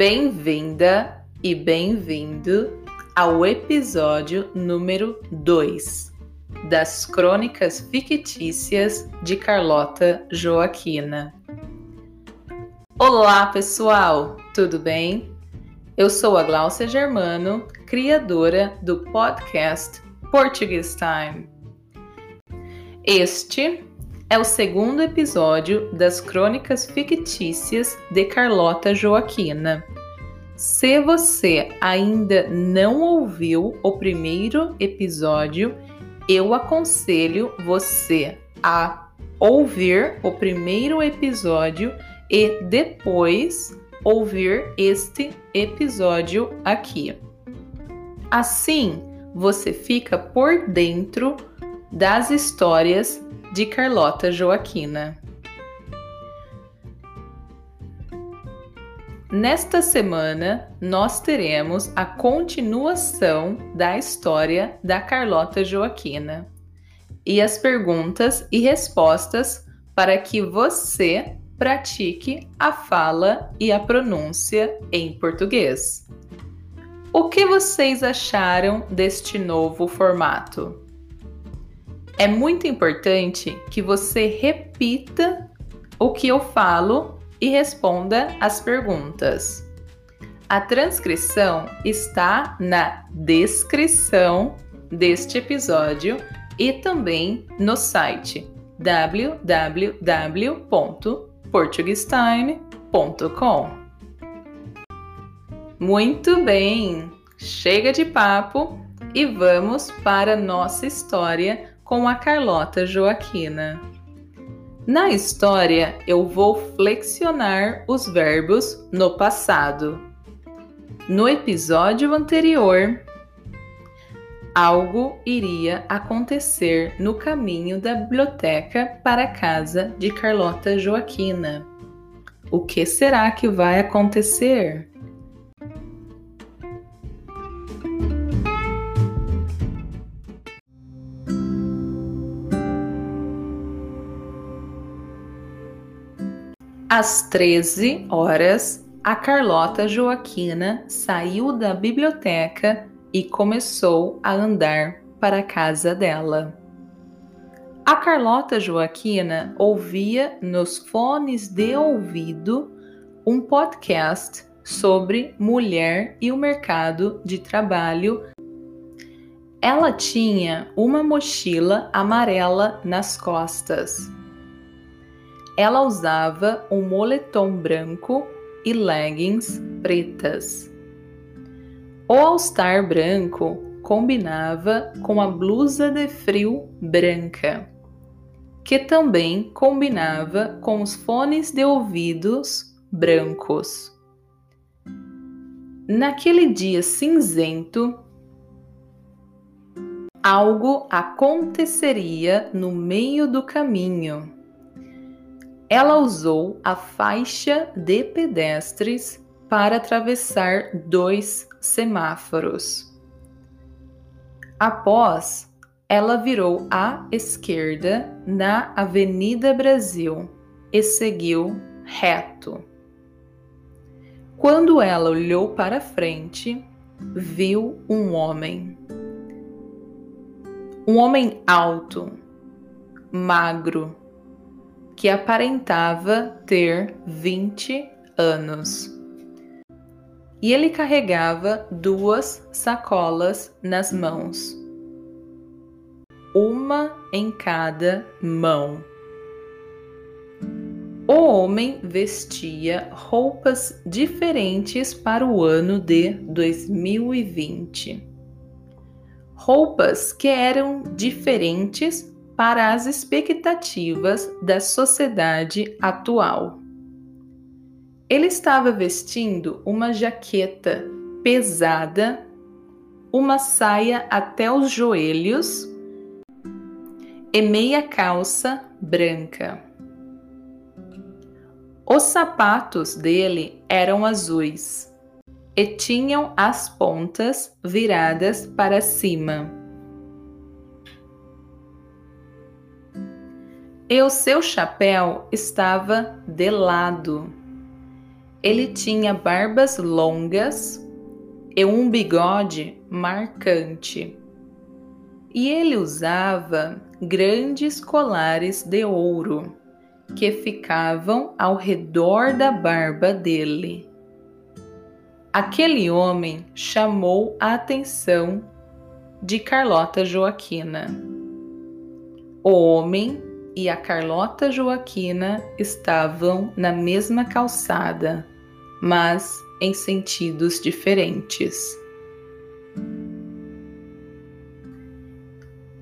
Bem-vinda e bem-vindo ao episódio número 2 das Crônicas Fictícias de Carlota Joaquina. Olá, pessoal, tudo bem? Eu sou a Glaucia Germano, criadora do podcast Portuguese Time. Este é o segundo episódio das Crônicas Fictícias de Carlota Joaquina. Se você ainda não ouviu o primeiro episódio, eu aconselho você a ouvir o primeiro episódio e depois ouvir este episódio aqui. Assim, você fica por dentro das histórias de Carlota Joaquina. Nesta semana, nós teremos a continuação da história da Carlota Joaquina e as perguntas e respostas para que você pratique a fala e a pronúncia em português. O que vocês acharam deste novo formato? É muito importante que você repita o que eu falo e responda as perguntas. A transcrição está na descrição deste episódio e também no site www.portuguestime.com. Muito bem! Chega de papo e vamos para nossa história com a Carlota Joaquina. Na história, eu vou flexionar os verbos no passado. No episódio anterior, algo iria acontecer no caminho da biblioteca para a casa de Carlota Joaquina. O que será que vai acontecer? Às 13 horas, a Carlota Joaquina saiu da biblioteca e começou a andar para a casa dela. A Carlota Joaquina ouvia nos fones de ouvido um podcast sobre mulher e o mercado de trabalho. Ela tinha uma mochila amarela nas costas ela usava um moletom branco e leggings pretas. O all-star branco combinava com a blusa de frio branca, que também combinava com os fones de ouvidos brancos. Naquele dia cinzento, algo aconteceria no meio do caminho ela usou a faixa de pedestres para atravessar dois semáforos. Após, ela virou à esquerda na Avenida Brasil e seguiu reto. Quando ela olhou para frente, viu um homem. Um homem alto, magro, que aparentava ter 20 anos. E ele carregava duas sacolas nas mãos, uma em cada mão. O homem vestia roupas diferentes para o ano de 2020. Roupas que eram diferentes para as expectativas da sociedade atual. Ele estava vestindo uma jaqueta pesada, uma saia até os joelhos e meia calça branca. Os sapatos dele eram azuis e tinham as pontas viradas para cima. E o seu chapéu estava de lado. Ele tinha barbas longas e um bigode marcante. E ele usava grandes colares de ouro que ficavam ao redor da barba dele. Aquele homem chamou a atenção de Carlota Joaquina. O homem e a Carlota Joaquina estavam na mesma calçada, mas em sentidos diferentes.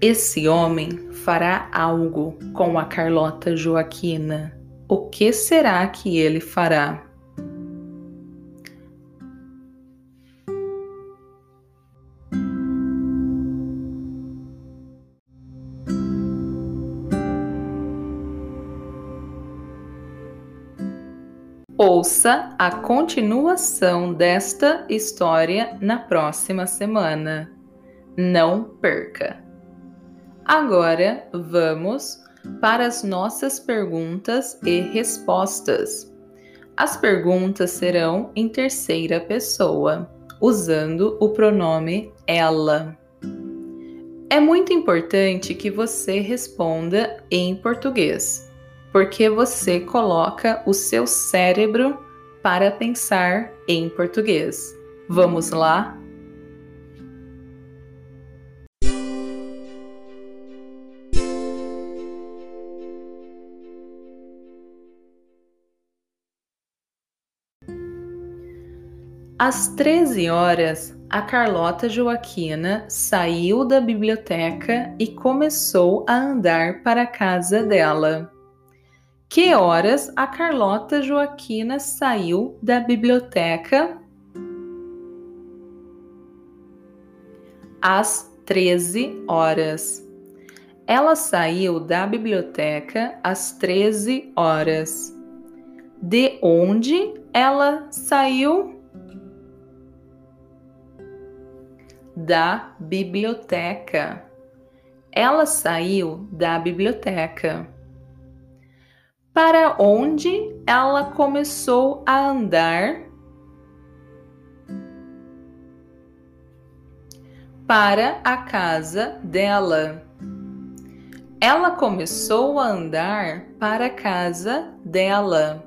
Esse homem fará algo com a Carlota Joaquina. O que será que ele fará? Ouça a continuação desta história na próxima semana. Não perca! Agora vamos para as nossas perguntas e respostas. As perguntas serão em terceira pessoa, usando o pronome ela. É muito importante que você responda em português porque você coloca o seu cérebro para pensar em português. Vamos lá? Às 13 horas, a Carlota Joaquina saiu da biblioteca e começou a andar para a casa dela. Que horas a Carlota Joaquina saiu da biblioteca? Às 13 horas. Ela saiu da biblioteca às 13 horas. De onde ela saiu? Da biblioteca. Ela saiu da biblioteca para onde ela começou a andar para a casa dela. Ela começou a andar para a casa dela.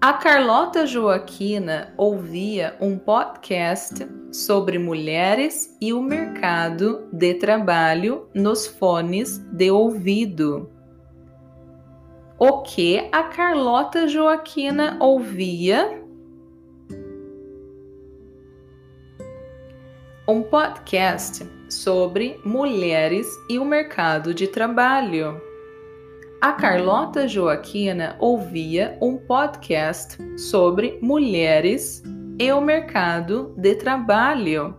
A Carlota Joaquina ouvia um podcast sobre mulheres e o mercado de trabalho nos fones de ouvido o que a Carlota Joaquina ouvia. Um podcast sobre mulheres e o mercado de trabalho. A Carlota Joaquina ouvia um podcast sobre mulheres e o mercado de trabalho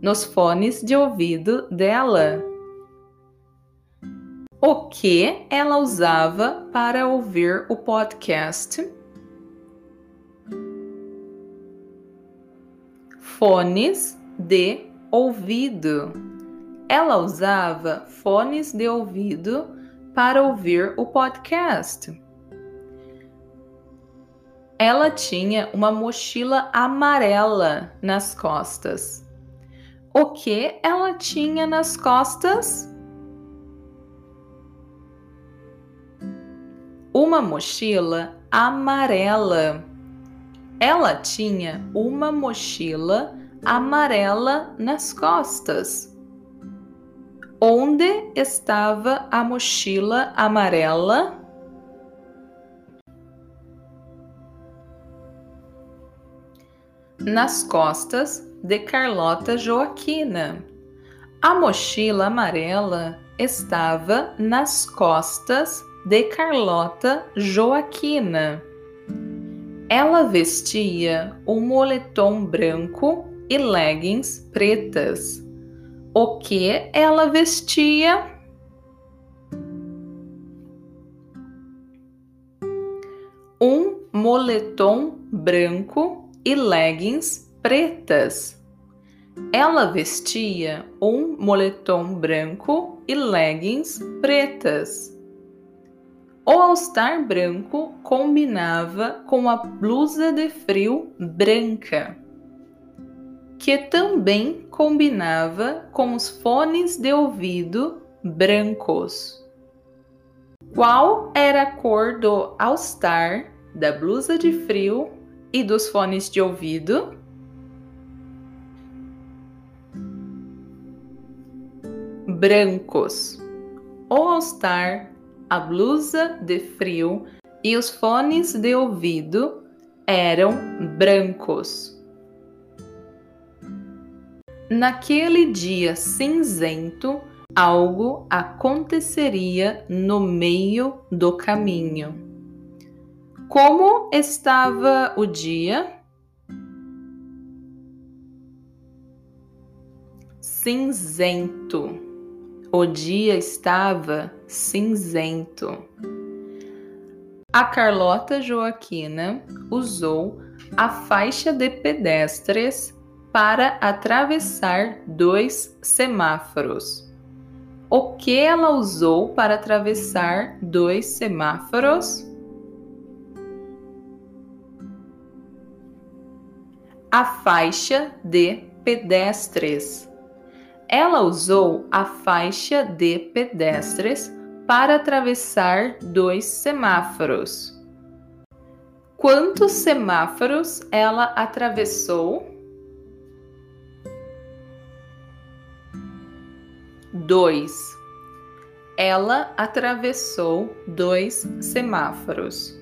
nos fones de ouvido dela o que ela usava para ouvir o podcast. Fones de ouvido. Ela usava fones de ouvido para ouvir o podcast. Ela tinha uma mochila amarela nas costas. O que ela tinha nas costas? Uma mochila amarela. Ela tinha uma mochila amarela nas costas. Onde estava a mochila amarela? Nas costas de Carlota Joaquina. A mochila amarela estava nas costas de Carlota Joaquina. Ela vestia um moletom branco e leggings pretas. O que ela vestia? Um moletom branco e leggings pretas. Ela vestia um moletom branco e leggings pretas. O all-star branco combinava com a blusa de frio branca, que também combinava com os fones de ouvido brancos. Qual era a cor do all-star, da blusa de frio e dos fones de ouvido? Brancos. O all-star, a blusa de frio e os fones de ouvido eram brancos. Naquele dia cinzento, algo aconteceria no meio do caminho. Como estava o dia? Cinzento. O dia estava cinzento. A Carlota Joaquina usou a faixa de pedestres para atravessar dois semáforos. O que ela usou para atravessar dois semáforos? A faixa de pedestres. Ela usou a faixa de pedestres para atravessar dois semáforos. Quantos semáforos ela atravessou? dois. Ela atravessou dois semáforos.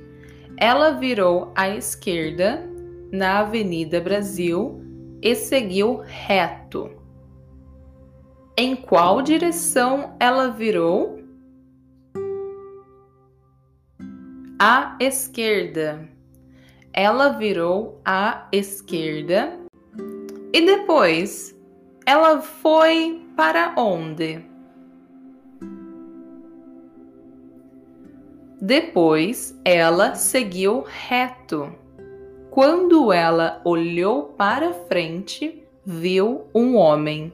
Ela virou à esquerda na Avenida Brasil e seguiu reto. Em qual direção ela virou? À esquerda. Ela virou à esquerda e depois ela foi para onde? Depois ela seguiu reto. Quando ela olhou para frente, viu um homem.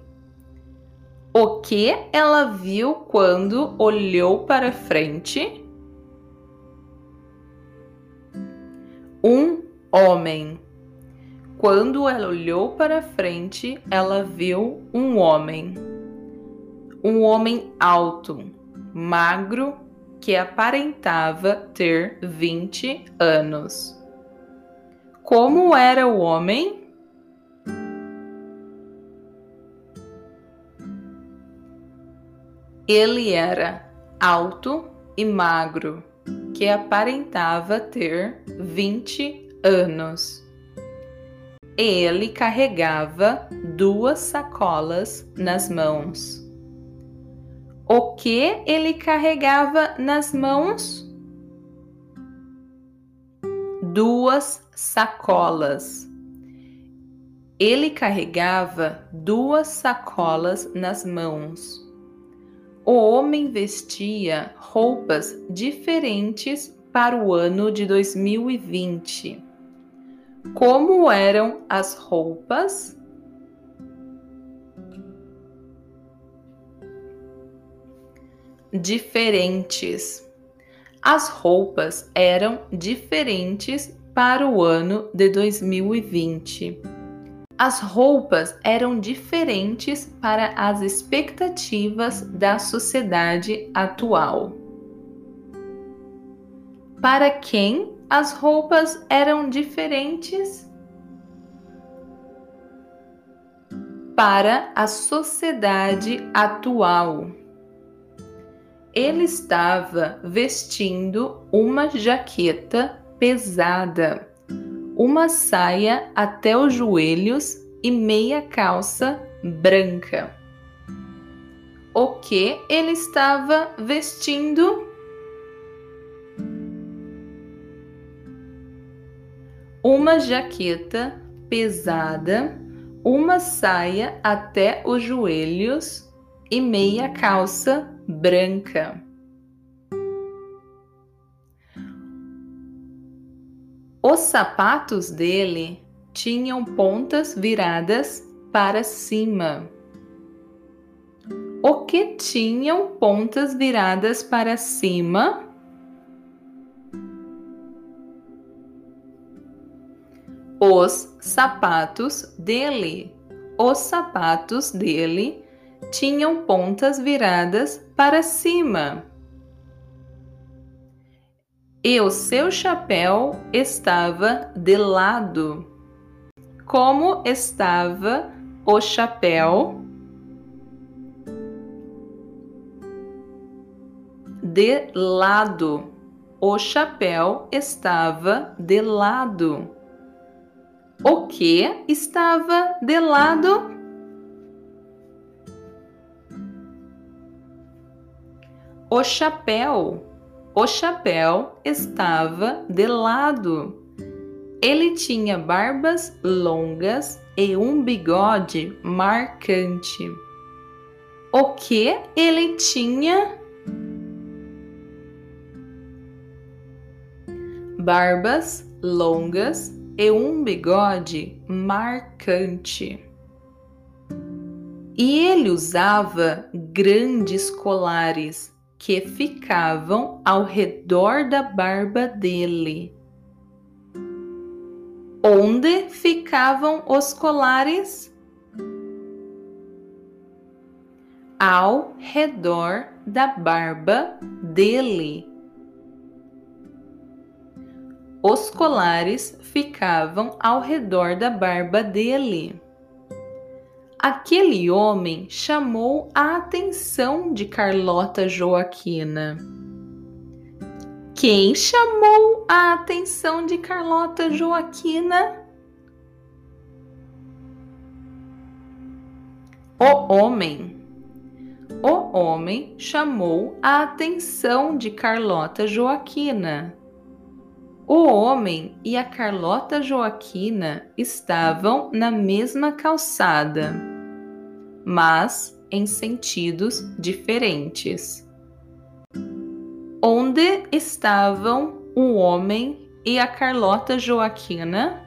O que ela viu quando olhou para frente? Um homem. Quando ela olhou para frente, ela viu um homem um homem alto, magro, que aparentava ter 20 anos. Como era o homem? Ele era alto e magro, que aparentava ter 20 anos. Ele carregava duas sacolas nas mãos. O que ele carregava nas mãos? Duas sacolas. Ele carregava duas sacolas nas mãos. O homem vestia roupas diferentes para o ano de 2020. Como eram as roupas? diferentes. As roupas eram diferentes para o ano de 2020. As roupas eram diferentes para as expectativas da sociedade atual. Para quem as roupas eram diferentes? Para a sociedade atual ele estava vestindo uma jaqueta pesada, uma saia até os joelhos e meia calça branca. O que ele estava vestindo? Uma jaqueta pesada, uma saia até os joelhos e meia calça branca. Os sapatos dele tinham pontas viradas para cima. O que tinham pontas viradas para cima? Os sapatos dele. Os sapatos dele tinham pontas viradas para cima. E o seu chapéu estava de lado. Como estava o chapéu? De lado. O chapéu estava de lado. O que estava de lado? O chapéu. O chapéu estava de lado. Ele tinha barbas longas e um bigode marcante. O que ele tinha? Barbas longas e um bigode marcante. E ele usava grandes colares que ficavam ao redor da barba dele. Onde ficavam os colares? Ao redor da barba dele. Os colares ficavam ao redor da barba dele aquele homem chamou a atenção de Carlota Joaquina. Quem chamou a atenção de Carlota Joaquina? O homem. O homem chamou a atenção de Carlota Joaquina. O homem e a Carlota Joaquina estavam na mesma calçada mas em sentidos diferentes. Onde estavam o homem e a Carlota Joaquina?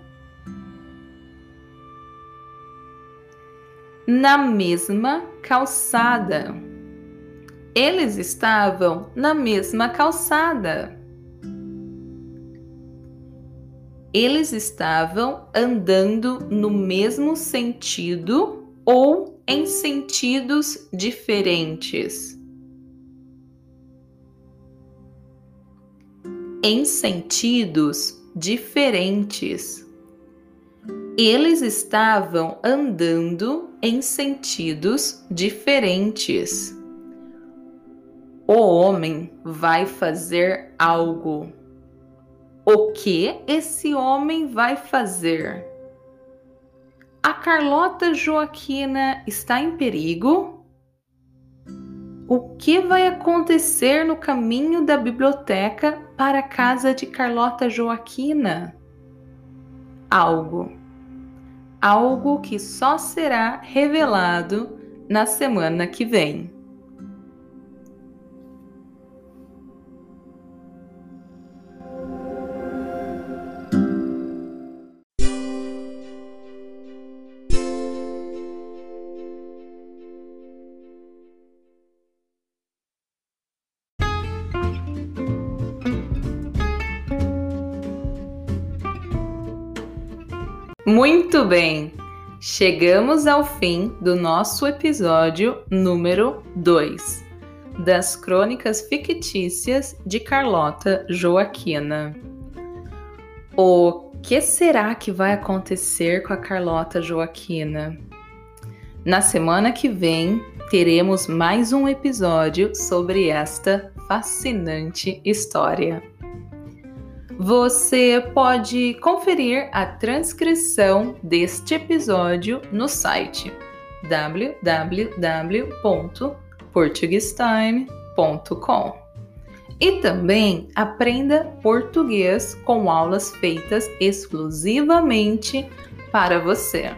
Na mesma calçada. Eles estavam na mesma calçada. Eles estavam andando no mesmo sentido ou em sentidos diferentes. Em sentidos diferentes. Eles estavam andando em sentidos diferentes. O homem vai fazer algo. O que esse homem vai fazer? A Carlota Joaquina está em perigo? O que vai acontecer no caminho da biblioteca para a casa de Carlota Joaquina? Algo. Algo que só será revelado na semana que vem. Muito bem! Chegamos ao fim do nosso episódio número 2 das Crônicas Fictícias de Carlota Joaquina. O que será que vai acontecer com a Carlota Joaquina? Na semana que vem teremos mais um episódio sobre esta fascinante história. Você pode conferir a transcrição deste episódio no site www.portuguestime.com. E também aprenda português com aulas feitas exclusivamente para você.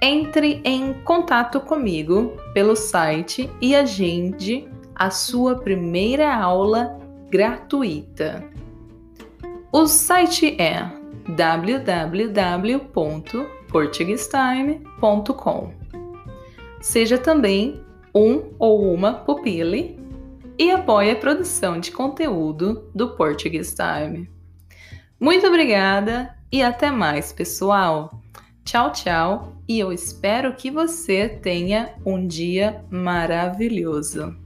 Entre em contato comigo pelo site e agende a sua primeira aula gratuita. O site é www.portuguestime.com. Seja também um ou uma pupile e apoie a produção de conteúdo do Portuguese Time. Muito obrigada E até mais, pessoal! Tchau, tchau! E eu espero que você tenha um dia maravilhoso.